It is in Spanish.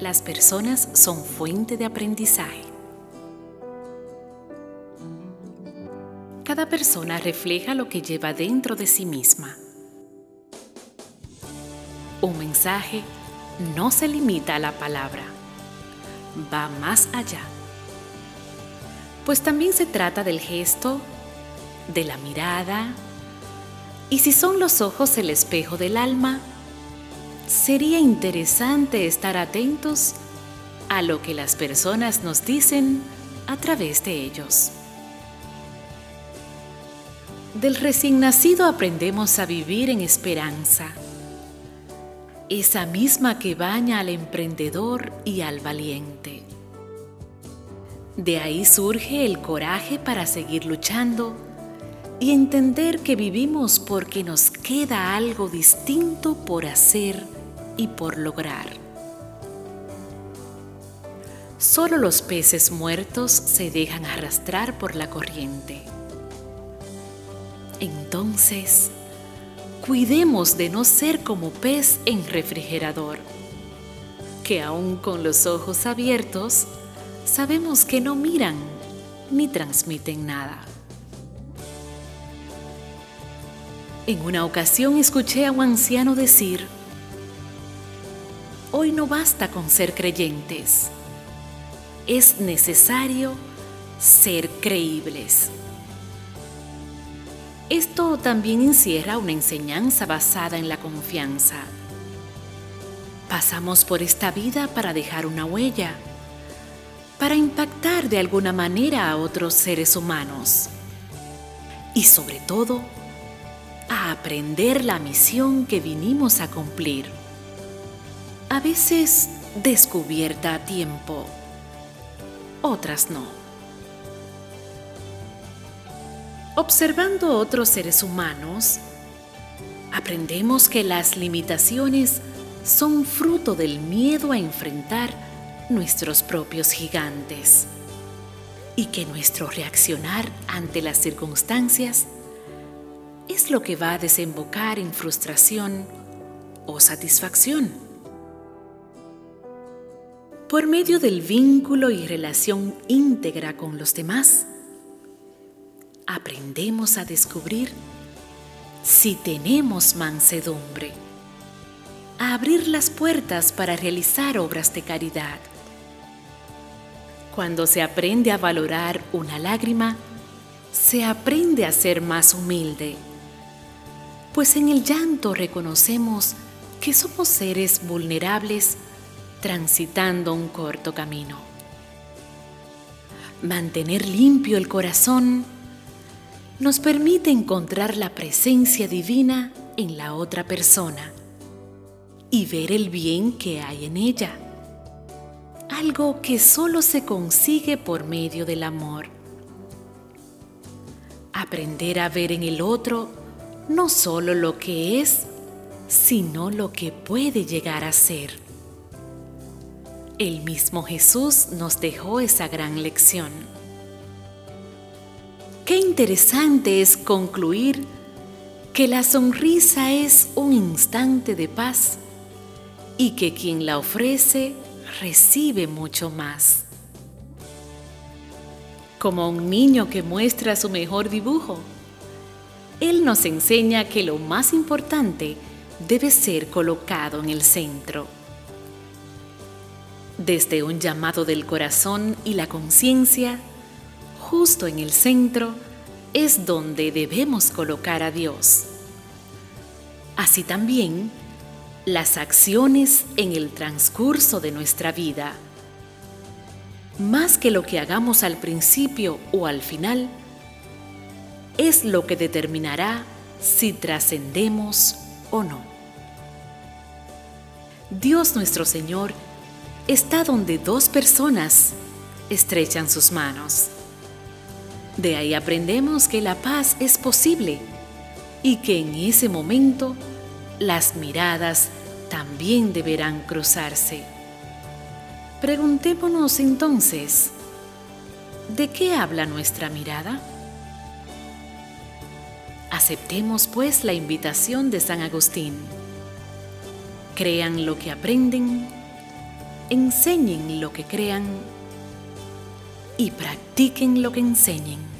las personas son fuente de aprendizaje. Cada persona refleja lo que lleva dentro de sí misma. Un mensaje no se limita a la palabra, va más allá. Pues también se trata del gesto, de la mirada, y si son los ojos el espejo del alma, sería interesante estar atentos a lo que las personas nos dicen a través de ellos. Del recién nacido aprendemos a vivir en esperanza, esa misma que baña al emprendedor y al valiente. De ahí surge el coraje para seguir luchando y entender que vivimos porque nos queda algo distinto por hacer y por lograr. Solo los peces muertos se dejan arrastrar por la corriente. Entonces, cuidemos de no ser como pez en refrigerador, que aún con los ojos abiertos, sabemos que no miran ni transmiten nada. En una ocasión escuché a un anciano decir, hoy no basta con ser creyentes, es necesario ser creíbles. Esto también encierra una enseñanza basada en la confianza. Pasamos por esta vida para dejar una huella, para impactar de alguna manera a otros seres humanos y sobre todo a aprender la misión que vinimos a cumplir. A veces descubierta a tiempo, otras no. Observando otros seres humanos, aprendemos que las limitaciones son fruto del miedo a enfrentar nuestros propios gigantes y que nuestro reaccionar ante las circunstancias es lo que va a desembocar en frustración o satisfacción. Por medio del vínculo y relación íntegra con los demás, aprendemos a descubrir si tenemos mansedumbre, a abrir las puertas para realizar obras de caridad. Cuando se aprende a valorar una lágrima, se aprende a ser más humilde, pues en el llanto reconocemos que somos seres vulnerables transitando un corto camino. Mantener limpio el corazón nos permite encontrar la presencia divina en la otra persona y ver el bien que hay en ella, algo que solo se consigue por medio del amor. Aprender a ver en el otro no solo lo que es, sino lo que puede llegar a ser. El mismo Jesús nos dejó esa gran lección. Qué interesante es concluir que la sonrisa es un instante de paz y que quien la ofrece recibe mucho más. Como un niño que muestra su mejor dibujo, él nos enseña que lo más importante debe ser colocado en el centro. Desde un llamado del corazón y la conciencia, justo en el centro es donde debemos colocar a Dios. Así también, las acciones en el transcurso de nuestra vida. Más que lo que hagamos al principio o al final, es lo que determinará si trascendemos o no. Dios nuestro Señor está donde dos personas estrechan sus manos. De ahí aprendemos que la paz es posible y que en ese momento las miradas también deberán cruzarse. Preguntémonos entonces, ¿de qué habla nuestra mirada? Aceptemos pues la invitación de San Agustín. Crean lo que aprenden enseñen lo que crean y practiquen lo que enseñen.